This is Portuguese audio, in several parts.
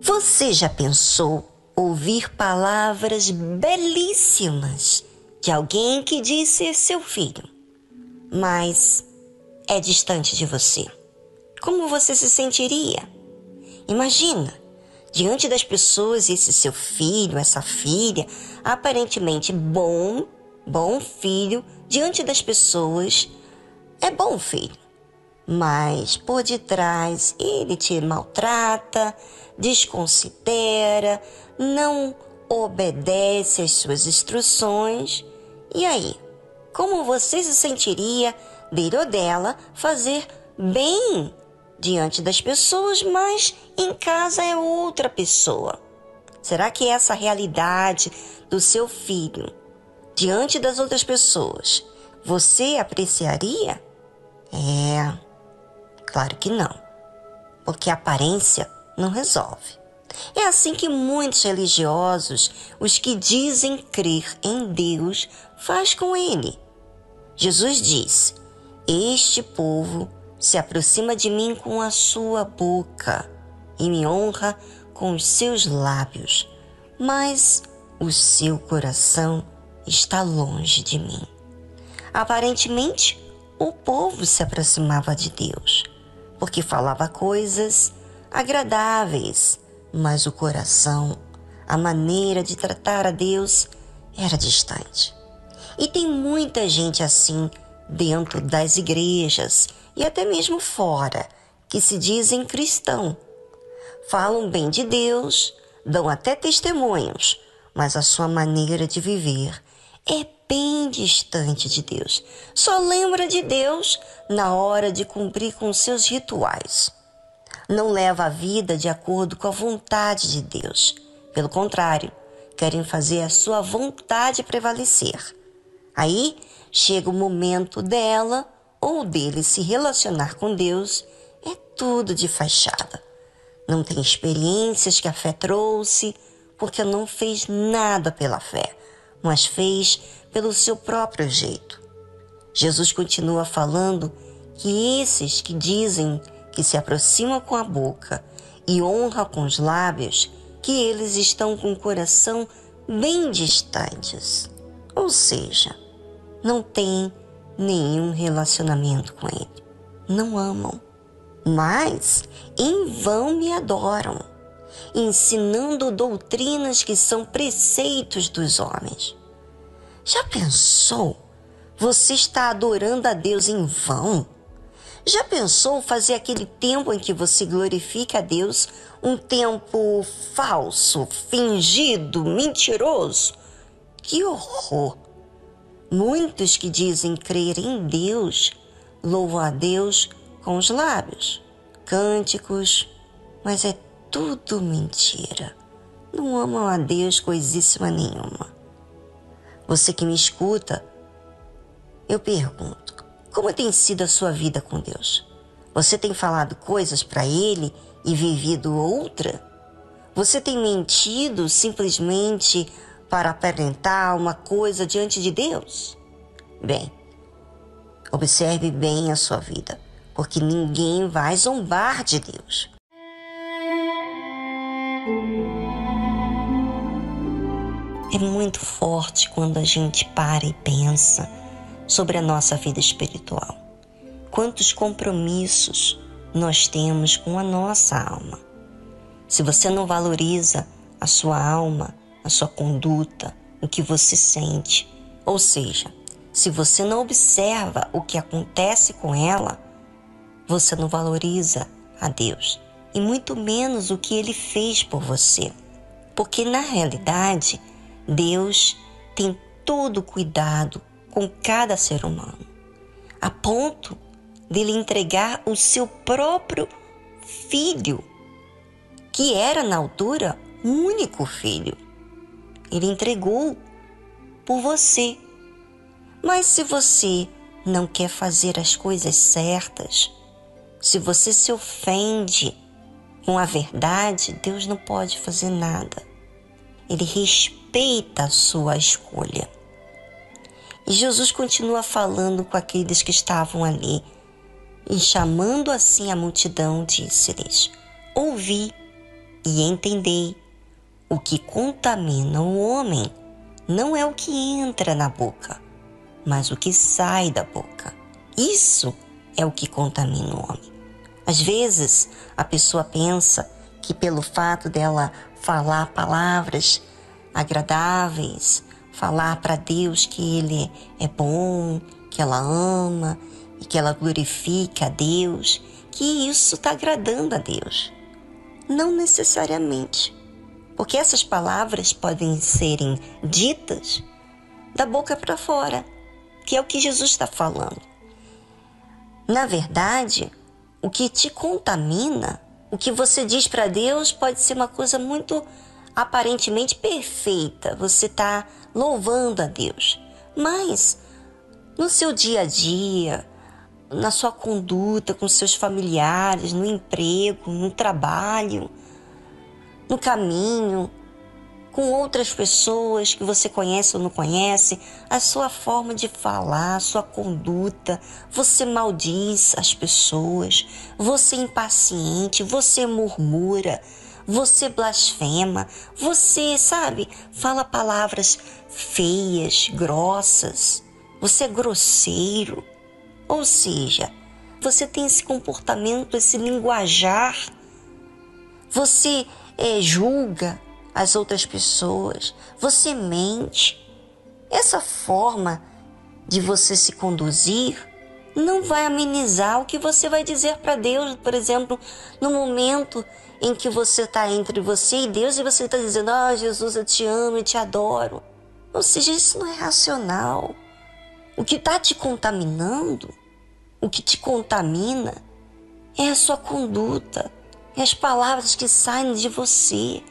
Você já pensou ouvir palavras belíssimas de alguém que diz ser seu filho, mas é distante de você? Como você se sentiria? Imagina, diante das pessoas, esse seu filho, essa filha, aparentemente bom, bom filho, diante das pessoas, é bom filho. Mas por detrás ele te maltrata, desconsidera, não obedece às suas instruções. E aí, como você se sentiria dele ou dela fazer bem diante das pessoas, mas em casa é outra pessoa? Será que essa realidade do seu filho diante das outras pessoas você apreciaria? É, claro que não, porque a aparência não resolve. É assim que muitos religiosos, os que dizem crer em Deus, faz com ele. Jesus disse: Este povo se aproxima de mim com a sua boca e me honra com os seus lábios, mas o seu coração está longe de mim. Aparentemente, o povo se aproximava de Deus, porque falava coisas agradáveis, mas o coração, a maneira de tratar a Deus era distante. E tem muita gente assim dentro das igrejas e até mesmo fora que se dizem cristão. Falam bem de Deus, dão até testemunhos, mas a sua maneira de viver é bem distante de Deus. Só lembra de Deus na hora de cumprir com seus rituais não leva a vida de acordo com a vontade de Deus. Pelo contrário, querem fazer a sua vontade prevalecer. Aí chega o momento dela ou dele se relacionar com Deus, é tudo de fachada. Não tem experiências que a fé trouxe, porque não fez nada pela fé, mas fez pelo seu próprio jeito. Jesus continua falando que esses que dizem que se aproxima com a boca e honra com os lábios, que eles estão com o coração bem distantes. Ou seja, não têm nenhum relacionamento com ele. Não amam, mas em vão me adoram, ensinando doutrinas que são preceitos dos homens. Já pensou? Você está adorando a Deus em vão? Já pensou fazer aquele tempo em que você glorifica a Deus um tempo falso, fingido, mentiroso? Que horror! Muitos que dizem crer em Deus louvam a Deus com os lábios, cânticos, mas é tudo mentira. Não amam a Deus coisíssima nenhuma. Você que me escuta, eu pergunto: como tem sido a sua vida com Deus? Você tem falado coisas para Ele e vivido outra? Você tem mentido simplesmente para aparentar uma coisa diante de Deus? Bem, observe bem a sua vida, porque ninguém vai zombar de Deus. É muito forte quando a gente para e pensa sobre a nossa vida espiritual. Quantos compromissos nós temos com a nossa alma. Se você não valoriza a sua alma, a sua conduta, o que você sente, ou seja, se você não observa o que acontece com ela, você não valoriza a Deus e muito menos o que ele fez por você. Porque na realidade, Deus tem todo cuidado com cada ser humano, a ponto de lhe entregar o seu próprio filho, que era na altura o único filho. Ele entregou por você. Mas se você não quer fazer as coisas certas, se você se ofende com a verdade, Deus não pode fazer nada. Ele respeita a sua escolha. E Jesus continua falando com aqueles que estavam ali, E chamando assim a multidão, disse-lhes: Ouvi e entendei. O que contamina o homem não é o que entra na boca, mas o que sai da boca. Isso é o que contamina o homem. Às vezes, a pessoa pensa que pelo fato dela falar palavras agradáveis, falar para Deus que Ele é bom, que ela ama e que ela glorifica a Deus, que isso está agradando a Deus. Não necessariamente, porque essas palavras podem serem ditas da boca para fora, que é o que Jesus está falando. Na verdade, o que te contamina o que você diz para Deus pode ser uma coisa muito aparentemente perfeita. Você está louvando a Deus. Mas no seu dia a dia, na sua conduta com seus familiares, no emprego, no trabalho, no caminho, com outras pessoas que você conhece ou não conhece, a sua forma de falar, a sua conduta, você maldiz as pessoas, você é impaciente, você murmura, você blasfema, você, sabe, fala palavras feias, grossas, você é grosseiro. Ou seja, você tem esse comportamento, esse linguajar, você é, julga, as outras pessoas, você mente. Essa forma de você se conduzir não vai amenizar o que você vai dizer para Deus, por exemplo, no momento em que você está entre você e Deus e você está dizendo: Ah, Jesus, eu te amo e te adoro. Ou seja, isso não é racional. O que está te contaminando, o que te contamina, é a sua conduta, é as palavras que saem de você.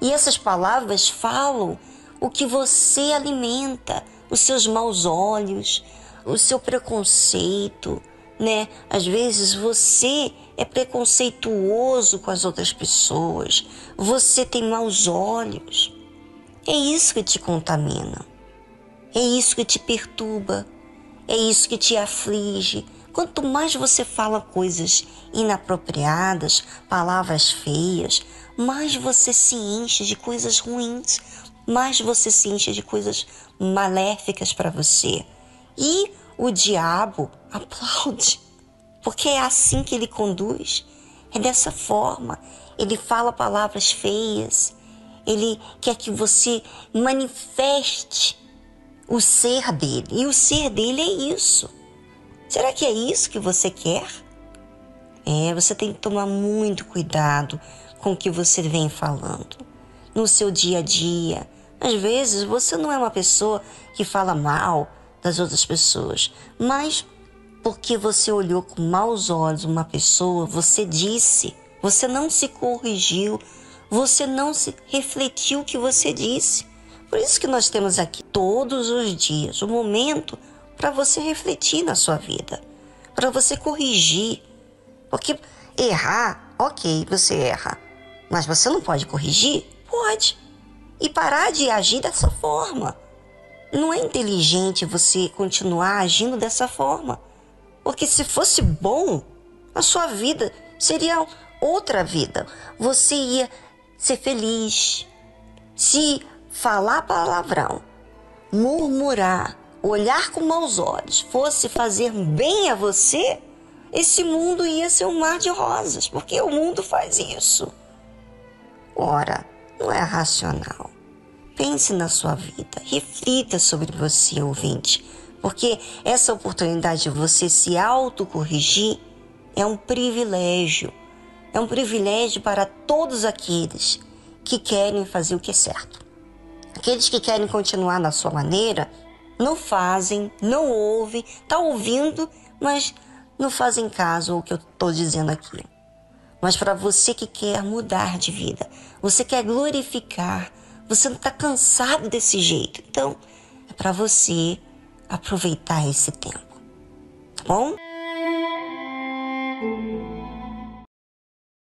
E essas palavras falam o que você alimenta, os seus maus olhos, o seu preconceito, né? Às vezes você é preconceituoso com as outras pessoas, você tem maus olhos. É isso que te contamina. É isso que te perturba. É isso que te aflige. Quanto mais você fala coisas inapropriadas, palavras feias, mais você se enche de coisas ruins, mais você se enche de coisas maléficas para você. E o diabo aplaude, porque é assim que ele conduz, é dessa forma. Ele fala palavras feias, ele quer que você manifeste o ser dele, e o ser dele é isso. Será que é isso que você quer? É, você tem que tomar muito cuidado com o que você vem falando no seu dia a dia. Às vezes você não é uma pessoa que fala mal das outras pessoas, mas porque você olhou com maus olhos uma pessoa, você disse, você não se corrigiu, você não se refletiu o que você disse. Por isso que nós temos aqui todos os dias um momento para você refletir na sua vida, para você corrigir. Porque errar, ok, você erra. Mas você não pode corrigir? Pode. E parar de agir dessa forma. Não é inteligente você continuar agindo dessa forma. Porque se fosse bom, a sua vida seria outra vida. Você ia ser feliz. Se falar palavrão, murmurar, olhar com maus olhos fosse fazer bem a você, esse mundo ia ser um mar de rosas, porque o mundo faz isso. Ora, não é racional. Pense na sua vida, reflita sobre você, ouvinte, porque essa oportunidade de você se autocorrigir é um privilégio. É um privilégio para todos aqueles que querem fazer o que é certo. Aqueles que querem continuar na sua maneira não fazem, não ouvem, tá ouvindo, mas não fazem caso ao que eu estou dizendo aqui mas para você que quer mudar de vida, você quer glorificar, você não está cansado desse jeito. Então, é para você aproveitar esse tempo, tá bom?